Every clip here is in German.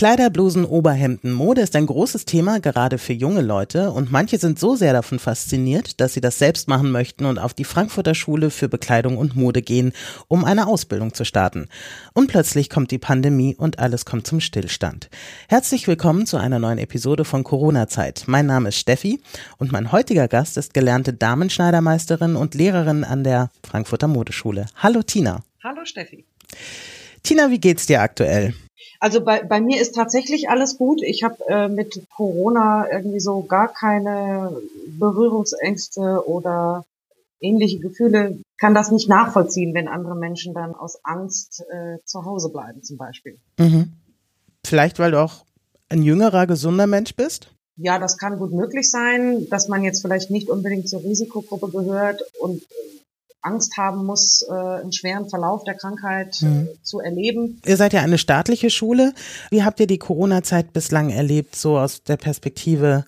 Kleider, Blusen, Oberhemden, Mode ist ein großes Thema, gerade für junge Leute, und manche sind so sehr davon fasziniert, dass sie das selbst machen möchten und auf die Frankfurter Schule für Bekleidung und Mode gehen, um eine Ausbildung zu starten. Und plötzlich kommt die Pandemie und alles kommt zum Stillstand. Herzlich willkommen zu einer neuen Episode von Corona-Zeit. Mein Name ist Steffi und mein heutiger Gast ist gelernte Damenschneidermeisterin und Lehrerin an der Frankfurter Modeschule. Hallo Tina. Hallo Steffi. Tina, wie geht's dir aktuell? Also bei, bei mir ist tatsächlich alles gut. Ich habe äh, mit Corona irgendwie so gar keine Berührungsängste oder ähnliche Gefühle. Kann das nicht nachvollziehen, wenn andere Menschen dann aus Angst äh, zu Hause bleiben zum Beispiel. Mhm. Vielleicht, weil du auch ein jüngerer, gesunder Mensch bist? Ja, das kann gut möglich sein, dass man jetzt vielleicht nicht unbedingt zur Risikogruppe gehört und Angst haben muss, äh, einen schweren Verlauf der Krankheit mhm. zu erleben. Ihr seid ja eine staatliche Schule. Wie habt ihr die Corona-Zeit bislang erlebt, so aus der Perspektive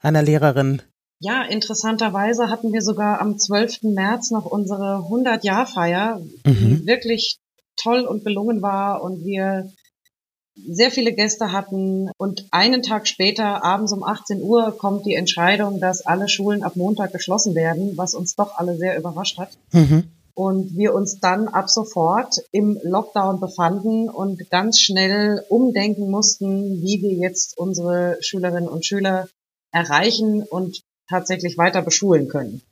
einer Lehrerin? Ja, interessanterweise hatten wir sogar am 12. März noch unsere 100-Jahr-Feier, mhm. die wirklich toll und gelungen war und wir sehr viele Gäste hatten und einen Tag später, abends um 18 Uhr, kommt die Entscheidung, dass alle Schulen ab Montag geschlossen werden, was uns doch alle sehr überrascht hat. Mhm. Und wir uns dann ab sofort im Lockdown befanden und ganz schnell umdenken mussten, wie wir jetzt unsere Schülerinnen und Schüler erreichen und tatsächlich weiter beschulen können.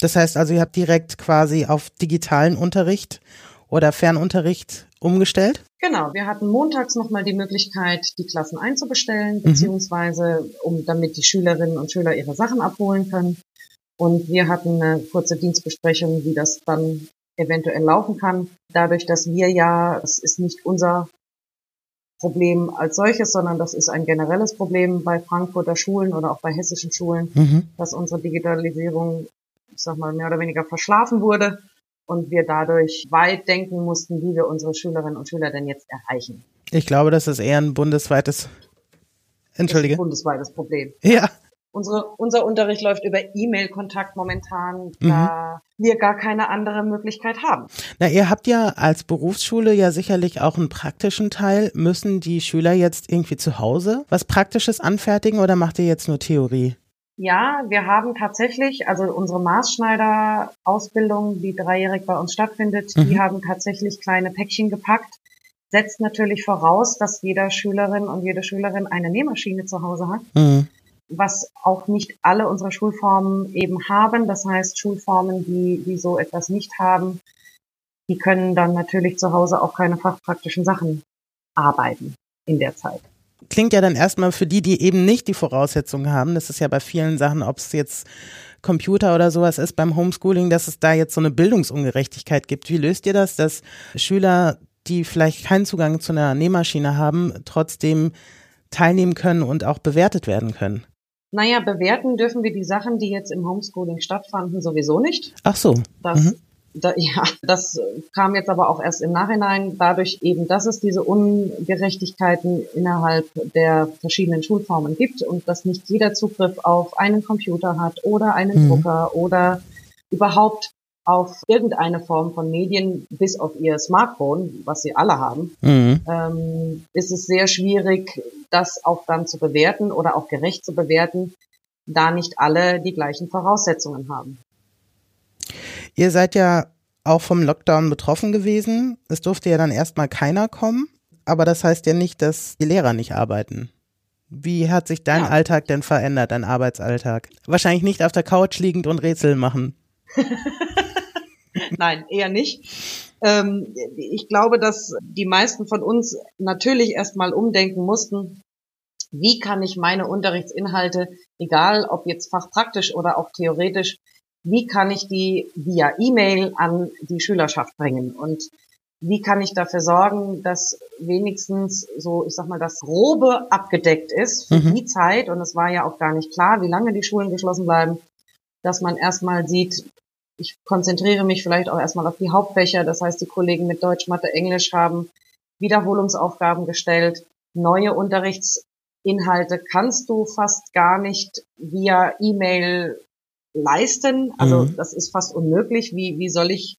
Das heißt also, ihr habt direkt quasi auf digitalen Unterricht oder Fernunterricht umgestellt? Genau, wir hatten montags nochmal die Möglichkeit, die Klassen einzubestellen, mhm. beziehungsweise um damit die Schülerinnen und Schüler ihre Sachen abholen können. Und wir hatten eine kurze Dienstbesprechung, wie das dann eventuell laufen kann. Dadurch, dass wir ja, es ist nicht unser Problem als solches, sondern das ist ein generelles Problem bei Frankfurter Schulen oder auch bei hessischen Schulen, mhm. dass unsere Digitalisierung, ich sag mal, mehr oder weniger verschlafen wurde und wir dadurch weit denken mussten, wie wir unsere Schülerinnen und Schüler denn jetzt erreichen. Ich glaube, das ist eher ein bundesweites, entschuldige. Bundesweites Problem. Ja. Unsere, unser Unterricht läuft über E-Mail-Kontakt momentan, mhm. da wir gar keine andere Möglichkeit haben. Na, ihr habt ja als Berufsschule ja sicherlich auch einen praktischen Teil. Müssen die Schüler jetzt irgendwie zu Hause was Praktisches anfertigen oder macht ihr jetzt nur Theorie? Ja, wir haben tatsächlich, also unsere Maßschneider-Ausbildung, die dreijährig bei uns stattfindet, mhm. die haben tatsächlich kleine Päckchen gepackt. Setzt natürlich voraus, dass jeder Schülerin und jede Schülerin eine Nähmaschine zu Hause hat. Mhm. Was auch nicht alle unsere Schulformen eben haben. Das heißt, Schulformen, die, die so etwas nicht haben, die können dann natürlich zu Hause auch keine fachpraktischen Sachen arbeiten in der Zeit klingt ja dann erstmal für die, die eben nicht die Voraussetzungen haben, das ist ja bei vielen Sachen, ob es jetzt Computer oder sowas ist beim Homeschooling, dass es da jetzt so eine Bildungsungerechtigkeit gibt. Wie löst ihr das, dass Schüler, die vielleicht keinen Zugang zu einer Nähmaschine haben, trotzdem teilnehmen können und auch bewertet werden können? Naja, bewerten dürfen wir die Sachen, die jetzt im Homeschooling stattfanden, sowieso nicht. Ach so. Das mhm. Da, ja, das kam jetzt aber auch erst im Nachhinein, dadurch eben, dass es diese Ungerechtigkeiten innerhalb der verschiedenen Schulformen gibt und dass nicht jeder Zugriff auf einen Computer hat oder einen mhm. Drucker oder überhaupt auf irgendeine Form von Medien, bis auf ihr Smartphone, was sie alle haben, mhm. ähm, ist es sehr schwierig, das auch dann zu bewerten oder auch gerecht zu bewerten, da nicht alle die gleichen Voraussetzungen haben. Ihr seid ja auch vom Lockdown betroffen gewesen. Es durfte ja dann erstmal keiner kommen, aber das heißt ja nicht, dass die Lehrer nicht arbeiten. Wie hat sich dein ja. Alltag denn verändert, dein Arbeitsalltag? Wahrscheinlich nicht auf der Couch liegend und Rätsel machen. Nein, eher nicht. Ähm, ich glaube, dass die meisten von uns natürlich erstmal umdenken mussten, wie kann ich meine Unterrichtsinhalte, egal ob jetzt fachpraktisch oder auch theoretisch, wie kann ich die via E-Mail an die Schülerschaft bringen? Und wie kann ich dafür sorgen, dass wenigstens so, ich sag mal, das Grobe abgedeckt ist für mhm. die Zeit, und es war ja auch gar nicht klar, wie lange die Schulen geschlossen bleiben, dass man erstmal sieht, ich konzentriere mich vielleicht auch erstmal auf die Hauptfächer, das heißt, die Kollegen mit Deutsch, Mathe, Englisch haben Wiederholungsaufgaben gestellt, neue Unterrichts Inhalte kannst du fast gar nicht via E-Mail leisten. Also mhm. das ist fast unmöglich. Wie, wie soll ich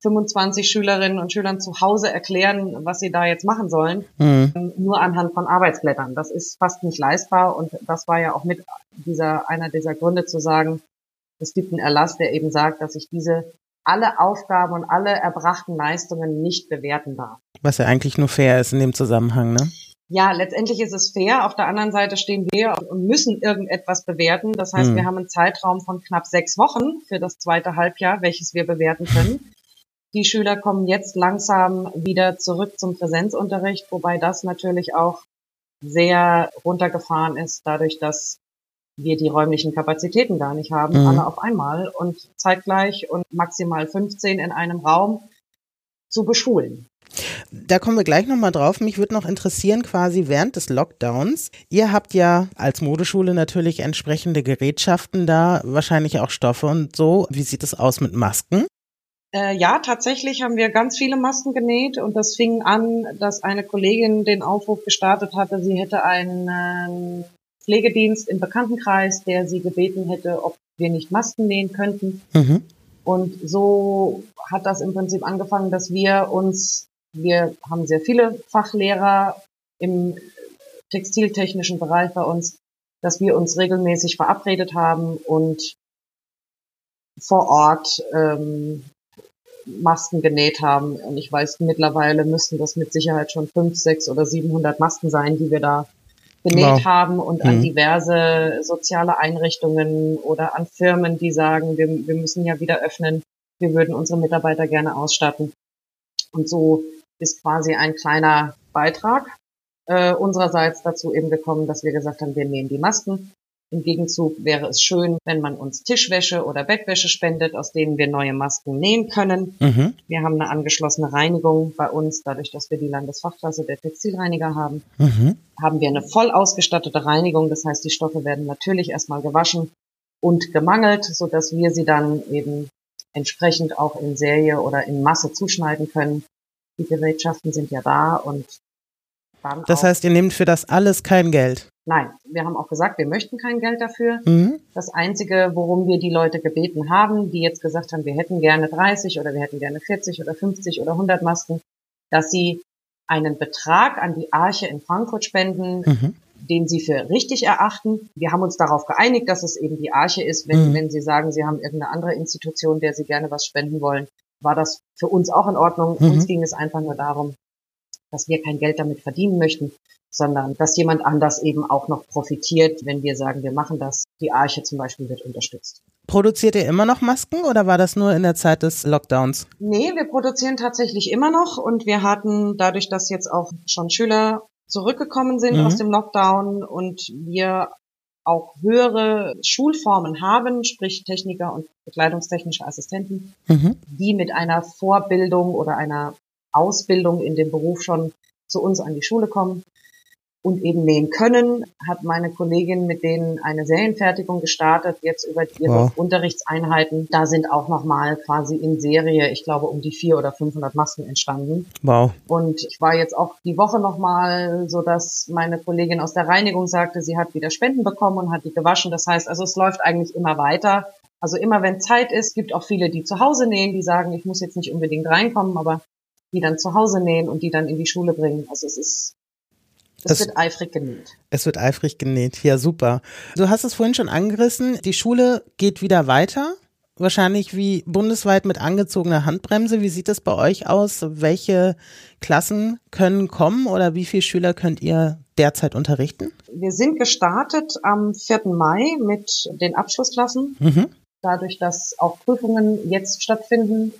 25 Schülerinnen und Schülern zu Hause erklären, was sie da jetzt machen sollen, mhm. nur anhand von Arbeitsblättern. Das ist fast nicht leistbar und das war ja auch mit dieser, einer dieser Gründe zu sagen, es gibt einen Erlass, der eben sagt, dass ich diese alle Aufgaben und alle erbrachten Leistungen nicht bewerten darf. Was ja eigentlich nur fair ist in dem Zusammenhang, ne? Ja, letztendlich ist es fair. Auf der anderen Seite stehen wir und müssen irgendetwas bewerten. Das heißt, mhm. wir haben einen Zeitraum von knapp sechs Wochen für das zweite Halbjahr, welches wir bewerten können. Die Schüler kommen jetzt langsam wieder zurück zum Präsenzunterricht, wobei das natürlich auch sehr runtergefahren ist, dadurch, dass wir die räumlichen Kapazitäten gar nicht haben, mhm. alle auf einmal und zeitgleich und maximal 15 in einem Raum zu beschulen. Da kommen wir gleich nochmal drauf. Mich würde noch interessieren, quasi während des Lockdowns. Ihr habt ja als Modeschule natürlich entsprechende Gerätschaften da, wahrscheinlich auch Stoffe und so. Wie sieht es aus mit Masken? Äh, ja, tatsächlich haben wir ganz viele Masken genäht und das fing an, dass eine Kollegin den Aufruf gestartet hatte, sie hätte einen äh, Pflegedienst im Bekanntenkreis, der sie gebeten hätte, ob wir nicht Masken nähen könnten. Mhm. Und so hat das im Prinzip angefangen, dass wir uns, wir haben sehr viele Fachlehrer im textiltechnischen Bereich bei uns, dass wir uns regelmäßig verabredet haben und vor Ort ähm, Masken genäht haben. Und ich weiß, mittlerweile müssten das mit Sicherheit schon fünf, sechs oder 700 Masken sein, die wir da genäht wow. haben und mhm. an diverse soziale Einrichtungen oder an Firmen, die sagen, wir, wir müssen ja wieder öffnen, wir würden unsere Mitarbeiter gerne ausstatten. Und so ist quasi ein kleiner Beitrag äh, unsererseits dazu eben gekommen, dass wir gesagt haben, wir nähen die Masken im Gegenzug wäre es schön, wenn man uns Tischwäsche oder Bettwäsche spendet, aus denen wir neue Masken nähen können. Mhm. Wir haben eine angeschlossene Reinigung bei uns, dadurch, dass wir die Landesfachklasse der Textilreiniger haben. Mhm. Haben wir eine voll ausgestattete Reinigung. Das heißt, die Stoffe werden natürlich erstmal gewaschen und gemangelt, so dass wir sie dann eben entsprechend auch in Serie oder in Masse zuschneiden können. Die Gerätschaften sind ja da und dann Das heißt, ihr nehmt für das alles kein Geld? Nein, wir haben auch gesagt, wir möchten kein Geld dafür. Mhm. Das Einzige, worum wir die Leute gebeten haben, die jetzt gesagt haben, wir hätten gerne 30 oder wir hätten gerne 40 oder 50 oder 100 Masken, dass sie einen Betrag an die Arche in Frankfurt spenden, mhm. den sie für richtig erachten. Wir haben uns darauf geeinigt, dass es eben die Arche ist. Wenn, mhm. wenn sie sagen, sie haben irgendeine andere Institution, der sie gerne was spenden wollen, war das für uns auch in Ordnung. Mhm. Uns ging es einfach nur darum, dass wir kein Geld damit verdienen möchten, sondern dass jemand anders eben auch noch profitiert, wenn wir sagen, wir machen das. Die Arche zum Beispiel wird unterstützt. Produziert ihr immer noch Masken oder war das nur in der Zeit des Lockdowns? Nee, wir produzieren tatsächlich immer noch und wir hatten dadurch, dass jetzt auch schon Schüler zurückgekommen sind mhm. aus dem Lockdown und wir auch höhere Schulformen haben, sprich Techniker und bekleidungstechnische Assistenten, mhm. die mit einer Vorbildung oder einer Ausbildung in dem Beruf schon zu uns an die Schule kommen und eben nähen können, hat meine Kollegin mit denen eine Serienfertigung gestartet, jetzt über ihre wow. Unterrichtseinheiten. Da sind auch nochmal quasi in Serie, ich glaube, um die vier oder 500 Masken entstanden. Wow. Und ich war jetzt auch die Woche nochmal so, dass meine Kollegin aus der Reinigung sagte, sie hat wieder Spenden bekommen und hat die gewaschen. Das heißt, also es läuft eigentlich immer weiter. Also immer wenn Zeit ist, gibt auch viele, die zu Hause nähen, die sagen, ich muss jetzt nicht unbedingt reinkommen, aber die dann zu Hause nähen und die dann in die Schule bringen. Also es ist es, es, wird eifrig genäht. Es wird eifrig genäht. Ja, super. Du hast es vorhin schon angerissen. Die Schule geht wieder weiter. Wahrscheinlich wie bundesweit mit angezogener Handbremse. Wie sieht es bei euch aus? Welche Klassen können kommen oder wie viele Schüler könnt ihr derzeit unterrichten? Wir sind gestartet am 4. Mai mit den Abschlussklassen. Mhm. Dadurch, dass auch Prüfungen jetzt stattfinden,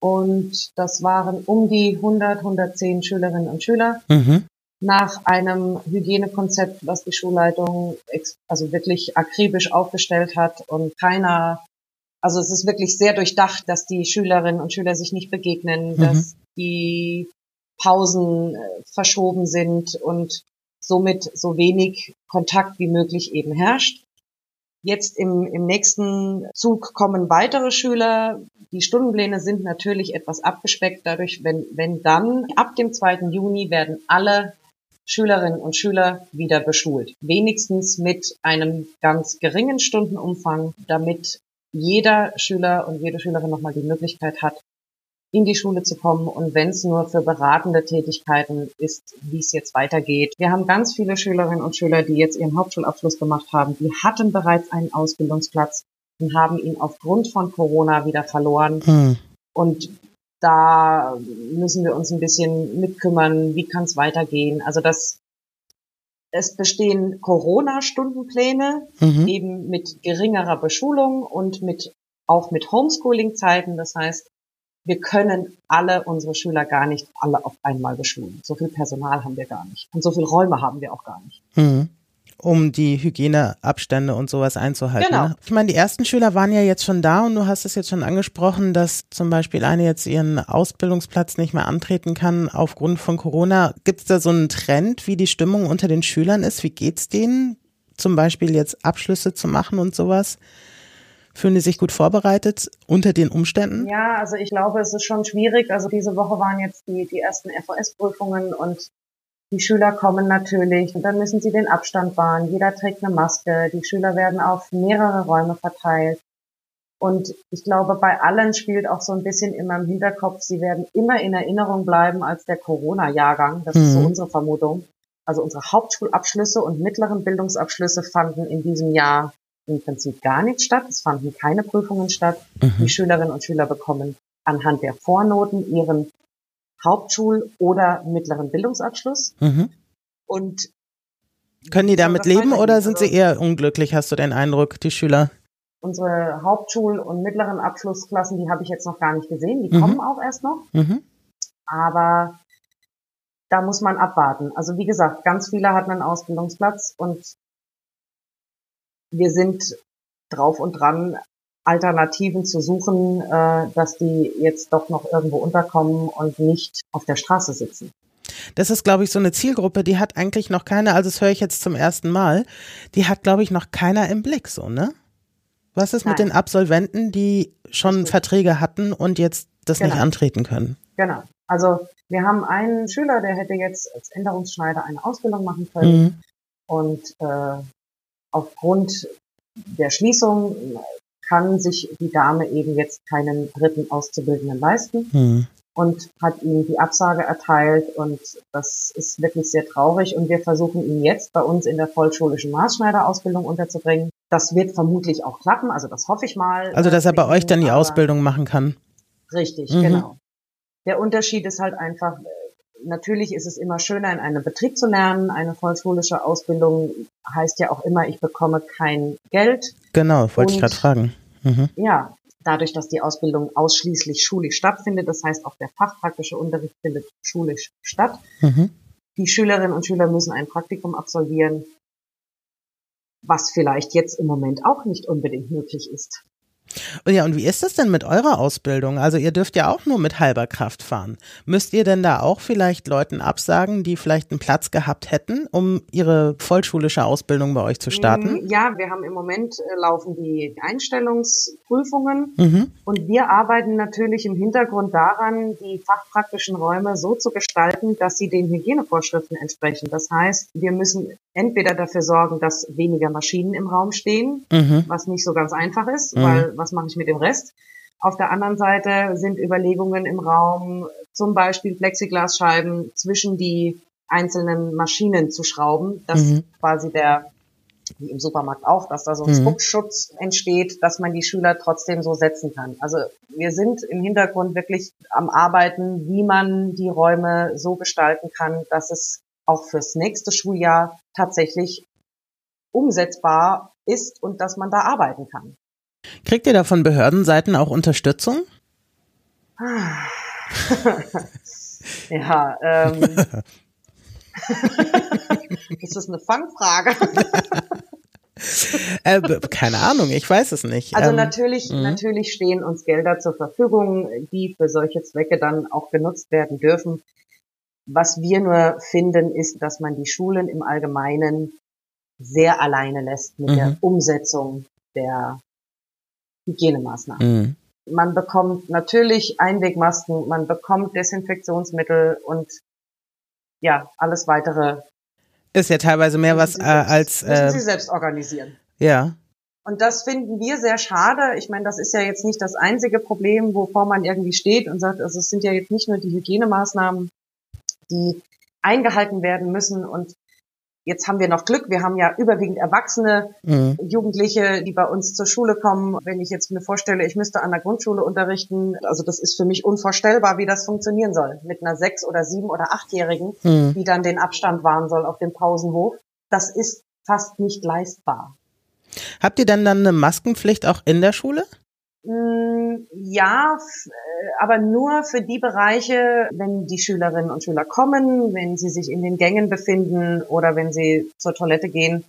und das waren um die 100, 110 Schülerinnen und Schüler. Mhm. Nach einem Hygienekonzept, was die Schulleitung also wirklich akribisch aufgestellt hat und keiner, also es ist wirklich sehr durchdacht, dass die Schülerinnen und Schüler sich nicht begegnen, mhm. dass die Pausen äh, verschoben sind und somit so wenig Kontakt wie möglich eben herrscht. Jetzt im, im nächsten Zug kommen weitere Schüler. Die Stundenpläne sind natürlich etwas abgespeckt. Dadurch, wenn, wenn dann ab dem 2. Juni werden alle Schülerinnen und Schüler wieder beschult. Wenigstens mit einem ganz geringen Stundenumfang, damit jeder Schüler und jede Schülerin nochmal die Möglichkeit hat, in die Schule zu kommen und wenn es nur für beratende Tätigkeiten ist, wie es jetzt weitergeht. Wir haben ganz viele Schülerinnen und Schüler, die jetzt ihren Hauptschulabschluss gemacht haben, die hatten bereits einen Ausbildungsplatz und haben ihn aufgrund von Corona wieder verloren. Hm. Und da müssen wir uns ein bisschen mitkümmern, wie kann es weitergehen. Also das, es bestehen Corona-Stundenpläne, mhm. eben mit geringerer Beschulung und mit auch mit Homeschooling-Zeiten. Das heißt, wir können alle unsere Schüler gar nicht alle auf einmal beschulen. So viel Personal haben wir gar nicht. Und so viele Räume haben wir auch gar nicht. Mhm um die Hygieneabstände und sowas einzuhalten. Genau. Ne? Ich meine, die ersten Schüler waren ja jetzt schon da und du hast es jetzt schon angesprochen, dass zum Beispiel eine jetzt ihren Ausbildungsplatz nicht mehr antreten kann aufgrund von Corona. Gibt es da so einen Trend, wie die Stimmung unter den Schülern ist? Wie geht's denen? Zum Beispiel jetzt Abschlüsse zu machen und sowas? Fühlen die sich gut vorbereitet unter den Umständen? Ja, also ich glaube, es ist schon schwierig. Also diese Woche waren jetzt die, die ersten FOS-Prüfungen und die Schüler kommen natürlich und dann müssen sie den Abstand wahren. Jeder trägt eine Maske. Die Schüler werden auf mehrere Räume verteilt. Und ich glaube, bei allen spielt auch so ein bisschen immer im Hinterkopf, sie werden immer in Erinnerung bleiben als der Corona-Jahrgang. Das mhm. ist so mhm. unsere Vermutung. Also unsere Hauptschulabschlüsse und mittleren Bildungsabschlüsse fanden in diesem Jahr im Prinzip gar nicht statt. Es fanden keine Prüfungen statt. Mhm. Die Schülerinnen und Schüler bekommen anhand der Vornoten ihren Hauptschul- oder mittleren Bildungsabschluss. Mhm. Und können die damit leben oder sind sie eher unglücklich, hast du den Eindruck, die Schüler? Unsere Hauptschul- und mittleren Abschlussklassen, die habe ich jetzt noch gar nicht gesehen, die mhm. kommen auch erst noch. Mhm. Aber da muss man abwarten. Also wie gesagt, ganz viele hatten einen Ausbildungsplatz und wir sind drauf und dran, Alternativen zu suchen, äh, dass die jetzt doch noch irgendwo unterkommen und nicht auf der Straße sitzen. Das ist, glaube ich, so eine Zielgruppe, die hat eigentlich noch keiner, also das höre ich jetzt zum ersten Mal, die hat, glaube ich, noch keiner im Blick, so, ne? Was ist Nein. mit den Absolventen, die schon. Verträge hatten und jetzt das genau. nicht antreten können? Genau. Also wir haben einen Schüler, der hätte jetzt als Änderungsschneider eine Ausbildung machen können mhm. und äh, aufgrund der Schließung kann sich die Dame eben jetzt keinen dritten Auszubildenden leisten mhm. und hat ihm die Absage erteilt und das ist wirklich sehr traurig und wir versuchen ihn jetzt bei uns in der vollschulischen Maßschneiderausbildung unterzubringen. Das wird vermutlich auch klappen, also das hoffe ich mal. Also dass er bei euch dann die Ausbildung machen kann. Richtig, mhm. genau. Der Unterschied ist halt einfach, natürlich ist es immer schöner, in einem Betrieb zu lernen. Eine vollschulische Ausbildung heißt ja auch immer, ich bekomme kein Geld. Genau, wollte ich gerade fragen. Mhm. Ja, dadurch, dass die Ausbildung ausschließlich schulisch stattfindet, das heißt auch der fachpraktische Unterricht findet schulisch statt. Mhm. Die Schülerinnen und Schüler müssen ein Praktikum absolvieren, was vielleicht jetzt im Moment auch nicht unbedingt möglich ist. Ja, und wie ist das denn mit eurer Ausbildung? Also ihr dürft ja auch nur mit halber Kraft fahren. Müsst ihr denn da auch vielleicht Leuten absagen, die vielleicht einen Platz gehabt hätten, um ihre vollschulische Ausbildung bei euch zu starten? Mm, ja, wir haben im Moment äh, laufen die Einstellungsprüfungen mhm. und wir arbeiten natürlich im Hintergrund daran, die fachpraktischen Räume so zu gestalten, dass sie den Hygienevorschriften entsprechen. Das heißt, wir müssen entweder dafür sorgen, dass weniger Maschinen im Raum stehen, mhm. was nicht so ganz einfach ist, mhm. weil was mache ich mit dem Rest? Auf der anderen Seite sind Überlegungen im Raum, zum Beispiel Plexiglasscheiben zwischen die einzelnen Maschinen zu schrauben, dass mhm. quasi der, wie im Supermarkt auch, dass da so ein mhm. Spuckschutz entsteht, dass man die Schüler trotzdem so setzen kann. Also wir sind im Hintergrund wirklich am Arbeiten, wie man die Räume so gestalten kann, dass es auch fürs nächste Schuljahr tatsächlich umsetzbar ist und dass man da arbeiten kann. Kriegt ihr da von Behördenseiten auch Unterstützung? ja, ähm. ist das eine Fangfrage? äh, keine Ahnung, ich weiß es nicht. Also ähm, natürlich, mh. natürlich stehen uns Gelder zur Verfügung, die für solche Zwecke dann auch genutzt werden dürfen. Was wir nur finden, ist, dass man die Schulen im Allgemeinen sehr alleine lässt mit mhm. der Umsetzung der Hygienemaßnahmen. Mhm. Man bekommt natürlich Einwegmasken, man bekommt Desinfektionsmittel und ja, alles weitere Ist ja teilweise mehr was äh, als. Äh, müssen sie selbst organisieren. Ja. Und das finden wir sehr schade. Ich meine, das ist ja jetzt nicht das einzige Problem, wovor man irgendwie steht und sagt, also es sind ja jetzt nicht nur die Hygienemaßnahmen, die eingehalten werden müssen. Und Jetzt haben wir noch Glück. Wir haben ja überwiegend erwachsene mhm. Jugendliche, die bei uns zur Schule kommen. Wenn ich jetzt mir vorstelle, ich müsste an der Grundschule unterrichten, also das ist für mich unvorstellbar, wie das funktionieren soll. Mit einer sechs- oder sieben- oder achtjährigen, mhm. die dann den Abstand wahren soll auf dem Pausenhof. Das ist fast nicht leistbar. Habt ihr dann dann eine Maskenpflicht auch in der Schule? Mm, ja, äh, aber nur für die Bereiche, wenn die Schülerinnen und Schüler kommen, wenn sie sich in den Gängen befinden oder wenn sie zur Toilette gehen,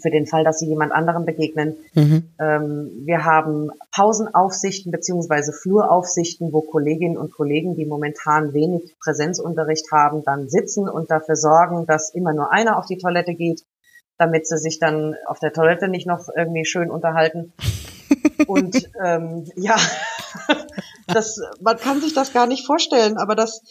für den Fall, dass sie jemand anderem begegnen. Mhm. Ähm, wir haben Pausenaufsichten beziehungsweise Fluraufsichten, wo Kolleginnen und Kollegen, die momentan wenig Präsenzunterricht haben, dann sitzen und dafür sorgen, dass immer nur einer auf die Toilette geht, damit sie sich dann auf der Toilette nicht noch irgendwie schön unterhalten. Und ähm, ja, das, man kann sich das gar nicht vorstellen, aber das,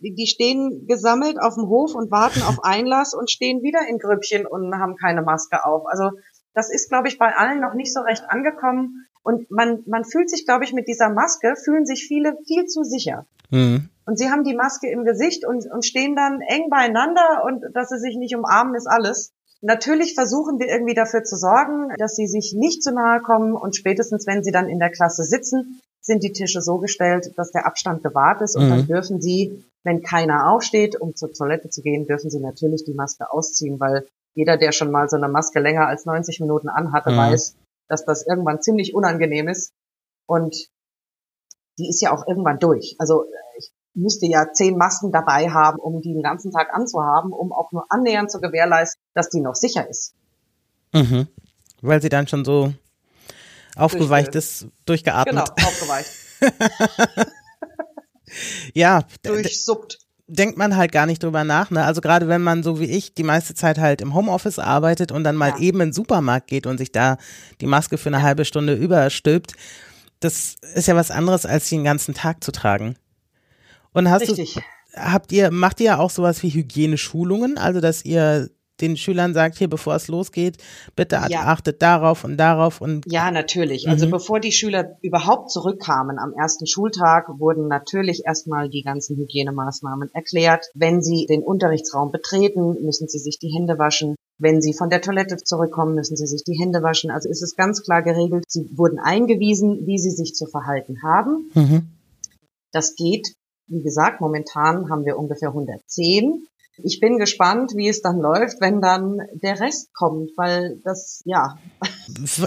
die stehen gesammelt auf dem Hof und warten auf Einlass und stehen wieder in Grüppchen und haben keine Maske auf. Also das ist, glaube ich, bei allen noch nicht so recht angekommen. Und man, man fühlt sich, glaube ich, mit dieser Maske, fühlen sich viele viel zu sicher. Mhm. Und sie haben die Maske im Gesicht und, und stehen dann eng beieinander und dass sie sich nicht umarmen, ist alles. Natürlich versuchen wir irgendwie dafür zu sorgen, dass sie sich nicht zu nahe kommen und spätestens, wenn sie dann in der Klasse sitzen, sind die Tische so gestellt, dass der Abstand gewahrt ist und mhm. dann dürfen sie, wenn keiner aufsteht, um zur Toilette zu gehen, dürfen sie natürlich die Maske ausziehen, weil jeder, der schon mal so eine Maske länger als 90 Minuten anhatte, mhm. weiß, dass das irgendwann ziemlich unangenehm ist und die ist ja auch irgendwann durch. Also ich müsste ja zehn Masken dabei haben, um die den ganzen Tag anzuhaben, um auch nur annähernd zu gewährleisten, dass die noch sicher ist. Mhm. Weil sie dann schon so aufgeweicht ist, durchgeatmet. Genau, aufgeweicht. ja. Durchsuppt. Denkt man halt gar nicht drüber nach, ne? Also gerade wenn man so wie ich die meiste Zeit halt im Homeoffice arbeitet und dann mal ja. eben in den Supermarkt geht und sich da die Maske für eine ja. halbe Stunde überstülpt, das ist ja was anderes, als sie den ganzen Tag zu tragen. Und hast Richtig. du, habt ihr, macht ihr auch sowas wie Hygieneschulungen? Also, dass ihr den Schülern sagt, hier, bevor es losgeht, bitte ja. achtet darauf und darauf und. Ja, natürlich. Also, mhm. Also bevor die Schüler überhaupt zurückkamen am ersten Schultag, wurden natürlich erstmal die ganzen Hygienemaßnahmen erklärt. Wenn sie den Unterrichtsraum betreten, müssen sie sich die Hände waschen. Wenn sie von der Toilette zurückkommen, müssen sie sich die Hände waschen. Also ist es ganz klar geregelt. Sie wurden eingewiesen, wie sie sich zu verhalten haben. Mhm. Das geht wie gesagt, momentan haben wir ungefähr 110. Ich bin gespannt, wie es dann läuft, wenn dann der Rest kommt, weil das, ja.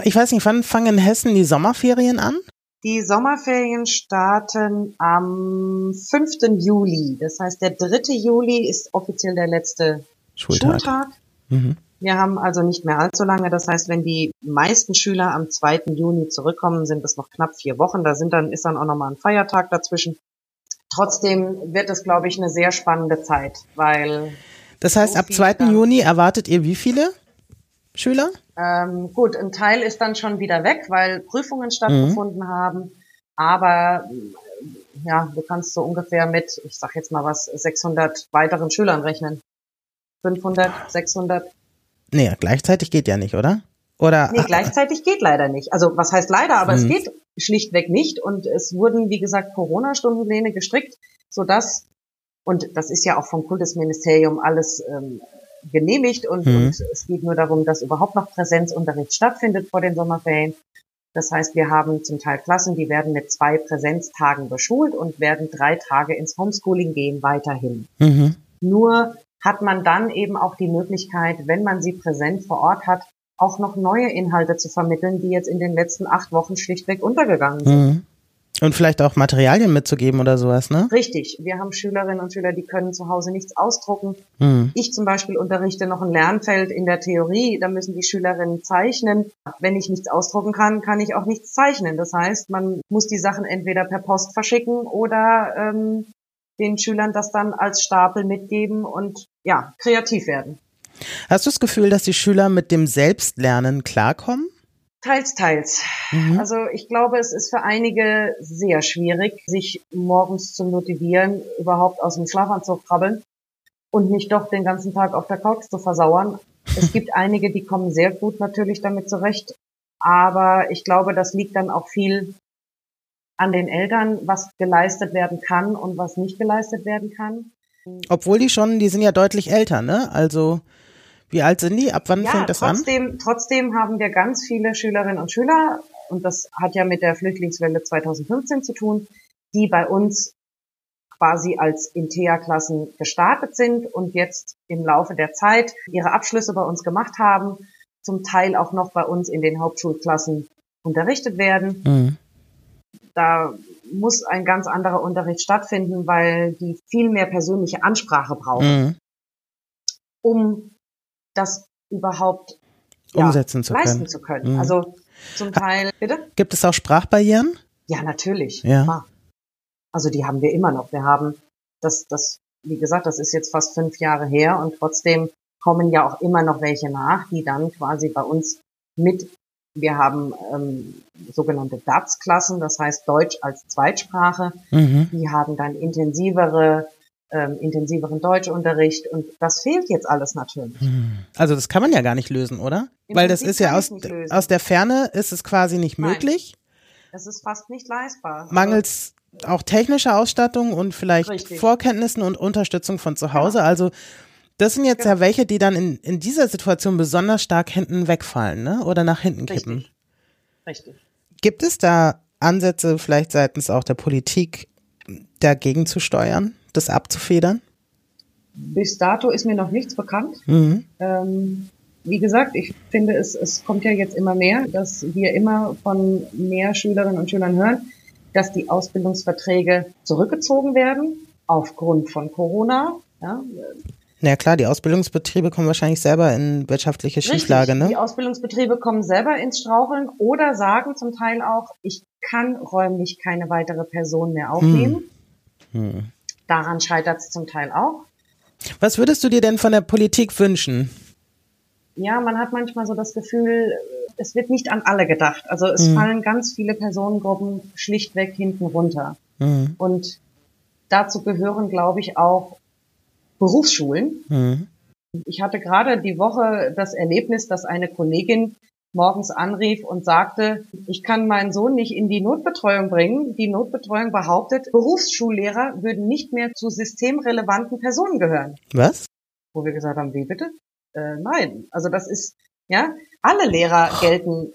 Ich weiß nicht, wann fangen in Hessen die Sommerferien an? Die Sommerferien starten am 5. Juli. Das heißt, der 3. Juli ist offiziell der letzte Schultag. Schultag. Mhm. Wir haben also nicht mehr allzu lange. Das heißt, wenn die meisten Schüler am 2. Juni zurückkommen, sind es noch knapp vier Wochen. Da sind dann, ist dann auch nochmal ein Feiertag dazwischen. Trotzdem wird es, glaube ich, eine sehr spannende Zeit, weil. Das heißt, so ab 2. Juni erwartet ihr wie viele Schüler? Ähm, gut, ein Teil ist dann schon wieder weg, weil Prüfungen stattgefunden mhm. haben. Aber ja, du kannst so ungefähr mit, ich sag jetzt mal was, 600 weiteren Schülern rechnen. 500, 600. Nee, gleichzeitig geht ja nicht, oder? Oder? Nee, gleichzeitig geht leider nicht. Also was heißt leider, aber mhm. es geht schlichtweg nicht. Und es wurden, wie gesagt, Corona-Stundenpläne gestrickt, sodass, und das ist ja auch vom Kultusministerium alles ähm, genehmigt und, mhm. und es geht nur darum, dass überhaupt noch Präsenzunterricht stattfindet vor den Sommerferien. Das heißt, wir haben zum Teil Klassen, die werden mit zwei Präsenztagen beschult und werden drei Tage ins Homeschooling gehen weiterhin. Mhm. Nur hat man dann eben auch die Möglichkeit, wenn man sie präsent vor Ort hat, auch noch neue Inhalte zu vermitteln, die jetzt in den letzten acht Wochen schlichtweg untergegangen sind. Mhm. Und vielleicht auch Materialien mitzugeben oder sowas, ne? Richtig. Wir haben Schülerinnen und Schüler, die können zu Hause nichts ausdrucken. Mhm. Ich zum Beispiel unterrichte noch ein Lernfeld in der Theorie. Da müssen die Schülerinnen zeichnen. Wenn ich nichts ausdrucken kann, kann ich auch nichts zeichnen. Das heißt, man muss die Sachen entweder per Post verschicken oder ähm, den Schülern das dann als Stapel mitgeben und ja, kreativ werden. Hast du das Gefühl, dass die Schüler mit dem Selbstlernen klarkommen? Teils, teils. Mhm. Also ich glaube, es ist für einige sehr schwierig, sich morgens zu motivieren, überhaupt aus dem Schlafanzug krabbeln. und nicht doch den ganzen Tag auf der Couch zu versauern. Es gibt einige, die kommen sehr gut natürlich damit zurecht, aber ich glaube, das liegt dann auch viel an den Eltern, was geleistet werden kann und was nicht geleistet werden kann. Obwohl die schon, die sind ja deutlich älter, ne? Also wie alt sind die? Ab wann ja, fängt das trotzdem, an? Trotzdem haben wir ganz viele Schülerinnen und Schüler, und das hat ja mit der Flüchtlingswelle 2015 zu tun, die bei uns quasi als Intea-Klassen gestartet sind und jetzt im Laufe der Zeit ihre Abschlüsse bei uns gemacht haben, zum Teil auch noch bei uns in den Hauptschulklassen unterrichtet werden. Mhm. Da muss ein ganz anderer Unterricht stattfinden, weil die viel mehr persönliche Ansprache brauchen, mhm. um das überhaupt ja, umsetzen zu leisten können. zu können. Mhm. Also zum Teil, bitte? Gibt es auch Sprachbarrieren? Ja, natürlich. Ja. Also die haben wir immer noch. Wir haben das, das, wie gesagt, das ist jetzt fast fünf Jahre her und trotzdem kommen ja auch immer noch welche nach, die dann quasi bei uns mit, wir haben ähm, sogenannte DATS-Klassen, das heißt Deutsch als Zweitsprache, mhm. die haben dann intensivere ähm, intensiveren Deutschunterricht und das fehlt jetzt alles natürlich. Mhm. Also das kann man ja gar nicht lösen, oder? Im Weil das ist ja aus, aus der Ferne ist es quasi nicht Nein. möglich. Das ist fast nicht leistbar. Mangels auch technischer Ausstattung und vielleicht Richtig. Vorkenntnissen und Unterstützung von zu Hause. Ja. Also das sind jetzt genau. ja welche, die dann in, in dieser Situation besonders stark hinten wegfallen, ne? Oder nach hinten kippen. Richtig. Richtig. Gibt es da Ansätze vielleicht seitens auch der Politik dagegen zu steuern, das abzufedern? Bis dato ist mir noch nichts bekannt. Mhm. Ähm, wie gesagt, ich finde, es, es kommt ja jetzt immer mehr, dass wir immer von mehr Schülerinnen und Schülern hören, dass die Ausbildungsverträge zurückgezogen werden aufgrund von Corona. Ja. Na ja, klar, die Ausbildungsbetriebe kommen wahrscheinlich selber in wirtschaftliche Schieflage, ne? Die Ausbildungsbetriebe kommen selber ins Straucheln oder sagen zum Teil auch, ich kann räumlich keine weitere Person mehr aufnehmen. Hm. Hm. Daran scheitert es zum Teil auch. Was würdest du dir denn von der Politik wünschen? Ja, man hat manchmal so das Gefühl, es wird nicht an alle gedacht. Also es mhm. fallen ganz viele Personengruppen schlichtweg hinten runter. Mhm. Und dazu gehören, glaube ich, auch Berufsschulen. Mhm. Ich hatte gerade die Woche das Erlebnis, dass eine Kollegin morgens anrief und sagte, ich kann meinen Sohn nicht in die Notbetreuung bringen. Die Notbetreuung behauptet, Berufsschullehrer würden nicht mehr zu systemrelevanten Personen gehören. Was? Wo wir gesagt haben, wie bitte? Äh, nein. Also das ist, ja, alle Lehrer gelten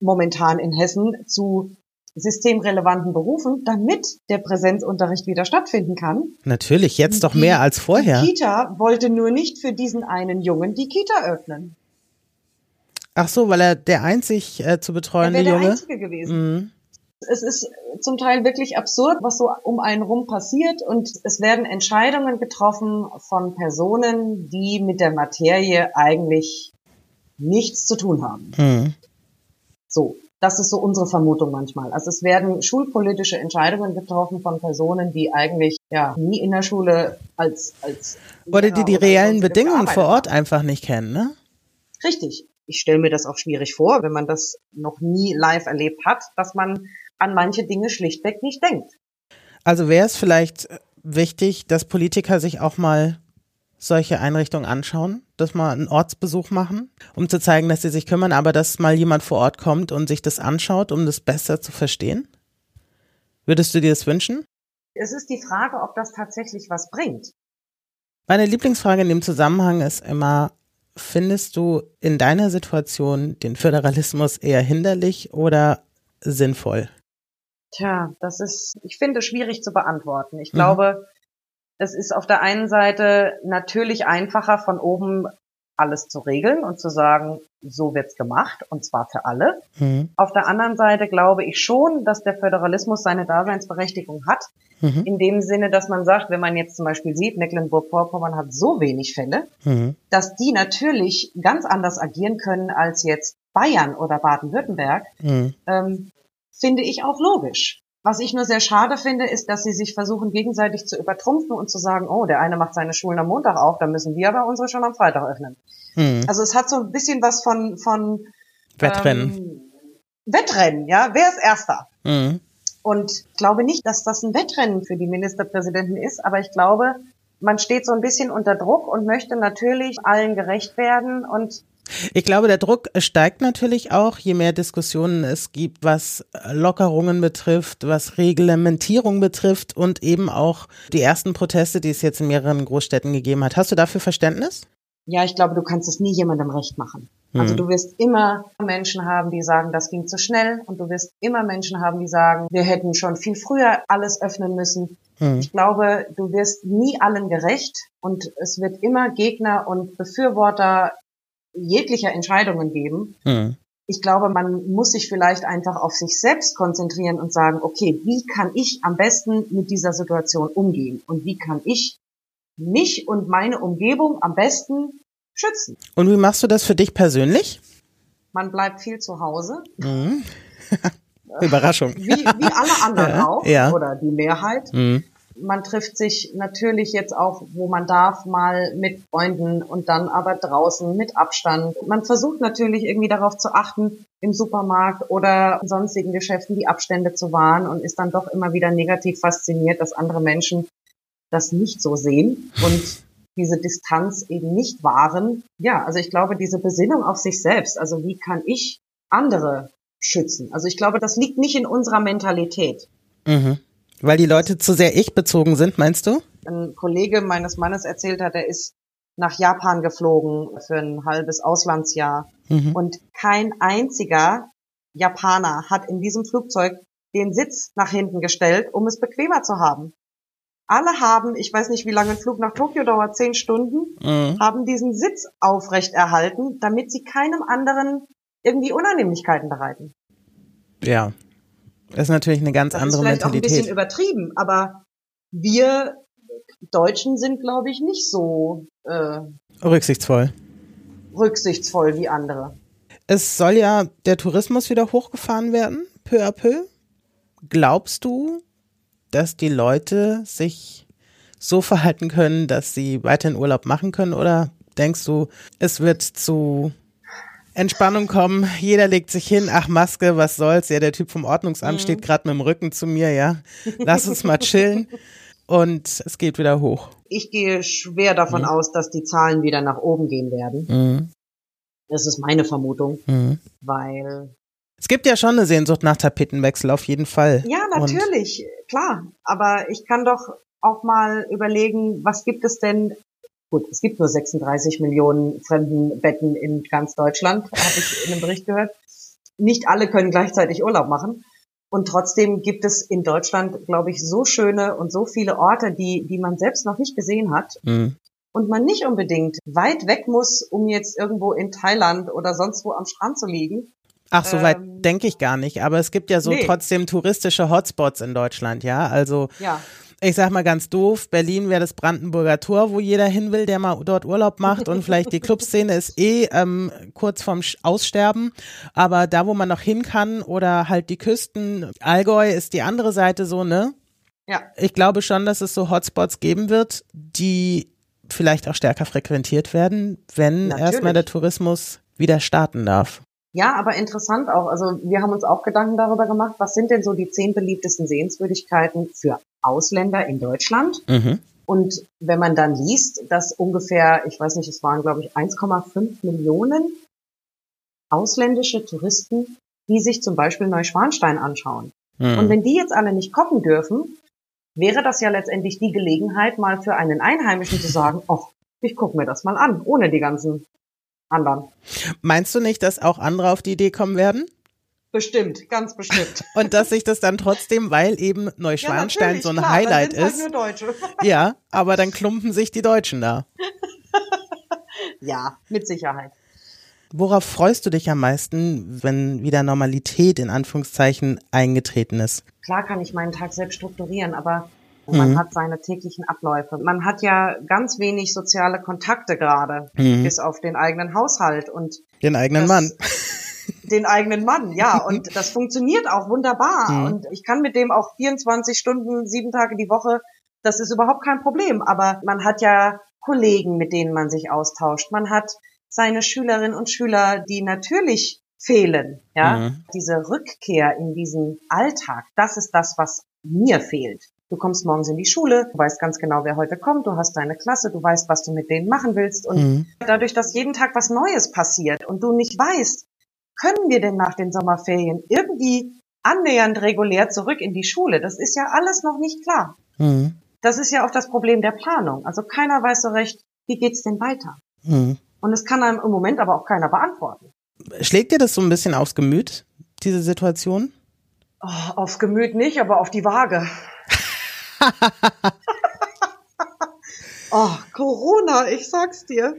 momentan in Hessen zu systemrelevanten Berufen, damit der Präsenzunterricht wieder stattfinden kann. Natürlich, jetzt doch mehr als vorher. Die Kita wollte nur nicht für diesen einen Jungen die Kita öffnen. Ach so, weil er der einzig äh, zu betreuende er Junge. Der einzige gewesen. Mhm. Es ist zum Teil wirklich absurd, was so um einen rum passiert und es werden Entscheidungen getroffen von Personen, die mit der Materie eigentlich nichts zu tun haben. Mhm. So, das ist so unsere Vermutung manchmal. Also es werden schulpolitische Entscheidungen getroffen von Personen, die eigentlich ja nie in der Schule als als oder die die reellen Bedingungen vor Ort einfach nicht kennen, ne? Richtig. Ich stelle mir das auch schwierig vor, wenn man das noch nie live erlebt hat, dass man an manche Dinge schlichtweg nicht denkt. Also wäre es vielleicht wichtig, dass Politiker sich auch mal solche Einrichtungen anschauen, dass mal einen Ortsbesuch machen, um zu zeigen, dass sie sich kümmern, aber dass mal jemand vor Ort kommt und sich das anschaut, um das besser zu verstehen? Würdest du dir das wünschen? Es ist die Frage, ob das tatsächlich was bringt. Meine Lieblingsfrage in dem Zusammenhang ist immer, findest du in deiner Situation den Föderalismus eher hinderlich oder sinnvoll? Tja, das ist, ich finde, schwierig zu beantworten. Ich mhm. glaube, es ist auf der einen Seite natürlich einfacher, von oben alles zu regeln und zu sagen, so wird's gemacht und zwar für alle. Mhm. Auf der anderen Seite glaube ich schon, dass der Föderalismus seine Daseinsberechtigung hat. Mhm. In dem Sinne, dass man sagt, wenn man jetzt zum Beispiel sieht, Mecklenburg-Vorpommern hat so wenig Fälle, mhm. dass die natürlich ganz anders agieren können als jetzt Bayern oder Baden-Württemberg, mhm. ähm, finde ich auch logisch. Was ich nur sehr schade finde, ist, dass sie sich versuchen, gegenseitig zu übertrumpfen und zu sagen, oh, der eine macht seine Schulen am Montag auf, dann müssen wir aber unsere schon am Freitag öffnen. Hm. Also es hat so ein bisschen was von, von Wettrennen. Ähm, Wettrennen, ja. Wer ist Erster? Hm. Und ich glaube nicht, dass das ein Wettrennen für die Ministerpräsidenten ist, aber ich glaube, man steht so ein bisschen unter Druck und möchte natürlich allen gerecht werden und ich glaube, der Druck steigt natürlich auch, je mehr Diskussionen es gibt, was Lockerungen betrifft, was Reglementierung betrifft und eben auch die ersten Proteste, die es jetzt in mehreren Großstädten gegeben hat. Hast du dafür Verständnis? Ja, ich glaube, du kannst es nie jemandem recht machen. Also mhm. du wirst immer Menschen haben, die sagen, das ging zu schnell und du wirst immer Menschen haben, die sagen, wir hätten schon viel früher alles öffnen müssen. Mhm. Ich glaube, du wirst nie allen gerecht und es wird immer Gegner und Befürworter jeglicher Entscheidungen geben. Mhm. Ich glaube, man muss sich vielleicht einfach auf sich selbst konzentrieren und sagen, okay, wie kann ich am besten mit dieser Situation umgehen und wie kann ich mich und meine Umgebung am besten schützen. Und wie machst du das für dich persönlich? Man bleibt viel zu Hause. Mhm. Überraschung. Wie, wie alle anderen ja, auch, ja. oder die Mehrheit. Mhm. Man trifft sich natürlich jetzt auch, wo man darf, mal mit Freunden und dann aber draußen mit Abstand. Man versucht natürlich irgendwie darauf zu achten, im Supermarkt oder sonstigen Geschäften die Abstände zu wahren und ist dann doch immer wieder negativ fasziniert, dass andere Menschen das nicht so sehen und diese Distanz eben nicht wahren. Ja, also ich glaube, diese Besinnung auf sich selbst, also wie kann ich andere schützen? Also ich glaube, das liegt nicht in unserer Mentalität. Mhm. Weil die Leute zu sehr ich-bezogen sind, meinst du? Ein Kollege meines Mannes erzählt hat, er ist nach Japan geflogen für ein halbes Auslandsjahr. Mhm. Und kein einziger Japaner hat in diesem Flugzeug den Sitz nach hinten gestellt, um es bequemer zu haben alle haben, ich weiß nicht, wie lange ein Flug nach Tokio dauert, zehn Stunden, mhm. haben diesen Sitz aufrecht erhalten, damit sie keinem anderen irgendwie Unannehmlichkeiten bereiten. Ja, das ist natürlich eine ganz das andere ist vielleicht Mentalität. Auch ein bisschen übertrieben, aber wir Deutschen sind, glaube ich, nicht so äh, rücksichtsvoll. Rücksichtsvoll wie andere. Es soll ja der Tourismus wieder hochgefahren werden, peu à peu. Glaubst du, dass die Leute sich so verhalten können, dass sie weiterhin Urlaub machen können? Oder denkst du, es wird zu Entspannung kommen, jeder legt sich hin, ach Maske, was soll's, ja, der Typ vom Ordnungsamt mhm. steht gerade mit dem Rücken zu mir, ja, lass uns mal chillen und es geht wieder hoch. Ich gehe schwer davon mhm. aus, dass die Zahlen wieder nach oben gehen werden. Mhm. Das ist meine Vermutung, mhm. weil es gibt ja schon eine Sehnsucht nach Tapetenwechsel, auf jeden Fall. Ja, natürlich, Und klar. Aber ich kann doch auch mal überlegen, was gibt es denn? Gut, es gibt nur 36 Millionen Fremdenbetten in ganz Deutschland, habe ich in einem Bericht gehört. Nicht alle können gleichzeitig Urlaub machen. Und trotzdem gibt es in Deutschland, glaube ich, so schöne und so viele Orte, die, die man selbst noch nicht gesehen hat. Mhm. Und man nicht unbedingt weit weg muss, um jetzt irgendwo in Thailand oder sonst wo am Strand zu liegen, Ach, so weit ähm, denke ich gar nicht. Aber es gibt ja so nee. trotzdem touristische Hotspots in Deutschland, ja. Also ja. Ich sag mal ganz doof, Berlin wäre das Brandenburger Tor, wo jeder hin will, der mal dort Urlaub macht und vielleicht die Clubszene ist eh ähm, kurz vorm Aussterben. Aber da, wo man noch hin kann oder halt die Küsten, Allgäu ist die andere Seite so, ne? Ja. Ich glaube schon, dass es so Hotspots geben wird, die vielleicht auch stärker frequentiert werden, wenn erstmal der Tourismus wieder starten darf. Ja, aber interessant auch. Also wir haben uns auch Gedanken darüber gemacht, was sind denn so die zehn beliebtesten Sehenswürdigkeiten für Ausländer in Deutschland? Mhm. Und wenn man dann liest, dass ungefähr, ich weiß nicht, es waren glaube ich 1,5 Millionen ausländische Touristen, die sich zum Beispiel Neuschwanstein anschauen. Mhm. Und wenn die jetzt alle nicht kommen dürfen, wäre das ja letztendlich die Gelegenheit, mal für einen Einheimischen zu sagen, ach, ich gucke mir das mal an, ohne die ganzen anderen. Meinst du nicht, dass auch andere auf die Idee kommen werden? Bestimmt, ganz bestimmt. Und dass sich das dann trotzdem, weil eben Neuschwanstein ja, so ein klar, Highlight halt ist. Halt ja, aber dann klumpen sich die Deutschen da. ja, mit Sicherheit. Worauf freust du dich am meisten, wenn wieder Normalität in Anführungszeichen eingetreten ist? Klar kann ich meinen Tag selbst strukturieren, aber man mhm. hat seine täglichen Abläufe. Man hat ja ganz wenig soziale Kontakte gerade, mhm. bis auf den eigenen Haushalt und den eigenen das, Mann. Den eigenen Mann, ja. Und das funktioniert auch wunderbar. Mhm. Und ich kann mit dem auch 24 Stunden, sieben Tage die Woche, das ist überhaupt kein Problem. Aber man hat ja Kollegen, mit denen man sich austauscht. Man hat seine Schülerinnen und Schüler, die natürlich fehlen. Ja, mhm. diese Rückkehr in diesen Alltag, das ist das, was mir fehlt. Du kommst morgens in die Schule, du weißt ganz genau, wer heute kommt, du hast deine Klasse, du weißt, was du mit denen machen willst. Und mhm. dadurch, dass jeden Tag was Neues passiert und du nicht weißt, können wir denn nach den Sommerferien irgendwie annähernd regulär zurück in die Schule? Das ist ja alles noch nicht klar. Mhm. Das ist ja auch das Problem der Planung. Also keiner weiß so recht, wie geht's denn weiter? Mhm. Und es kann einem im Moment aber auch keiner beantworten. Schlägt dir das so ein bisschen aufs Gemüt, diese Situation? Oh, aufs Gemüt nicht, aber auf die Waage. oh, Corona, ich sag's dir.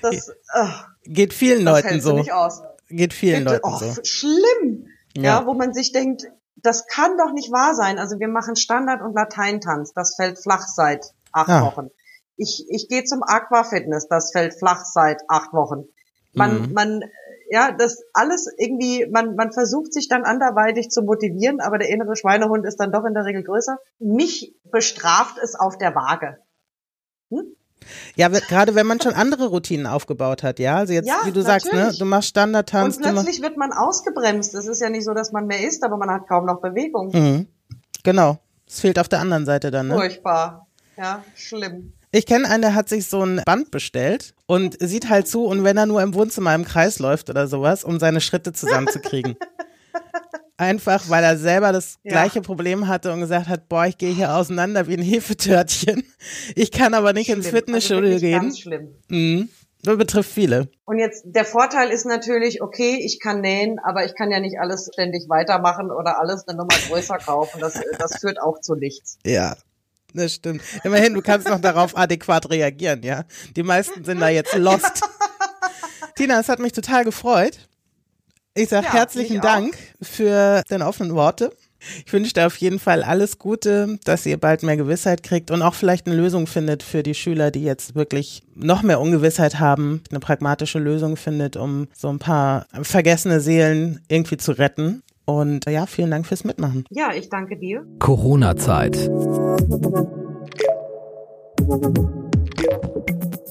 Das oh, geht vielen das Leuten so. Nicht aus. Geht vielen Leuten oh, so. Schlimm. Ja. ja, wo man sich denkt, das kann doch nicht wahr sein. Also wir machen Standard- und Lateintanz. Das fällt flach seit acht ah. Wochen. Ich, ich gehe zum Aquafitness. Das fällt flach seit acht Wochen. Man, mhm. man, ja, das alles irgendwie, man, man versucht sich dann anderweitig zu motivieren, aber der innere Schweinehund ist dann doch in der Regel größer. Mich bestraft es auf der Waage. Hm? Ja, gerade wenn man schon andere Routinen aufgebaut hat, ja. Also jetzt, ja, wie du natürlich. sagst, ne, du machst Standardtanz. Und plötzlich wird man ausgebremst. Es ist ja nicht so, dass man mehr isst, aber man hat kaum noch Bewegung. Mhm. Genau. Es fehlt auf der anderen Seite dann, ne? Furchtbar. Ja, schlimm. Ich kenne einen, der hat sich so ein Band bestellt und sieht halt zu und wenn er nur im Wohnzimmer im Kreis läuft oder sowas, um seine Schritte zusammenzukriegen. Einfach, weil er selber das ja. gleiche Problem hatte und gesagt hat, boah, ich gehe hier auseinander wie ein Hefetörtchen. Ich kann aber nicht schlimm. ins Fitnessstudio also gehen. Ganz schlimm. Mhm. Das betrifft viele. Und jetzt, der Vorteil ist natürlich, okay, ich kann nähen, aber ich kann ja nicht alles ständig weitermachen oder alles eine Nummer größer kaufen. Das, das führt auch zu nichts. Ja, das stimmt. Immerhin, du kannst noch darauf adäquat reagieren, ja. Die meisten sind da jetzt lost. Tina, es hat mich total gefreut. Ich sage ja, herzlichen Dank für deine offenen Worte. Ich wünsche dir auf jeden Fall alles Gute, dass ihr bald mehr Gewissheit kriegt und auch vielleicht eine Lösung findet für die Schüler, die jetzt wirklich noch mehr Ungewissheit haben, eine pragmatische Lösung findet, um so ein paar vergessene Seelen irgendwie zu retten. Und ja, vielen Dank fürs Mitmachen. Ja, ich danke dir. Corona-Zeit.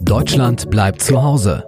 Deutschland bleibt zu Hause.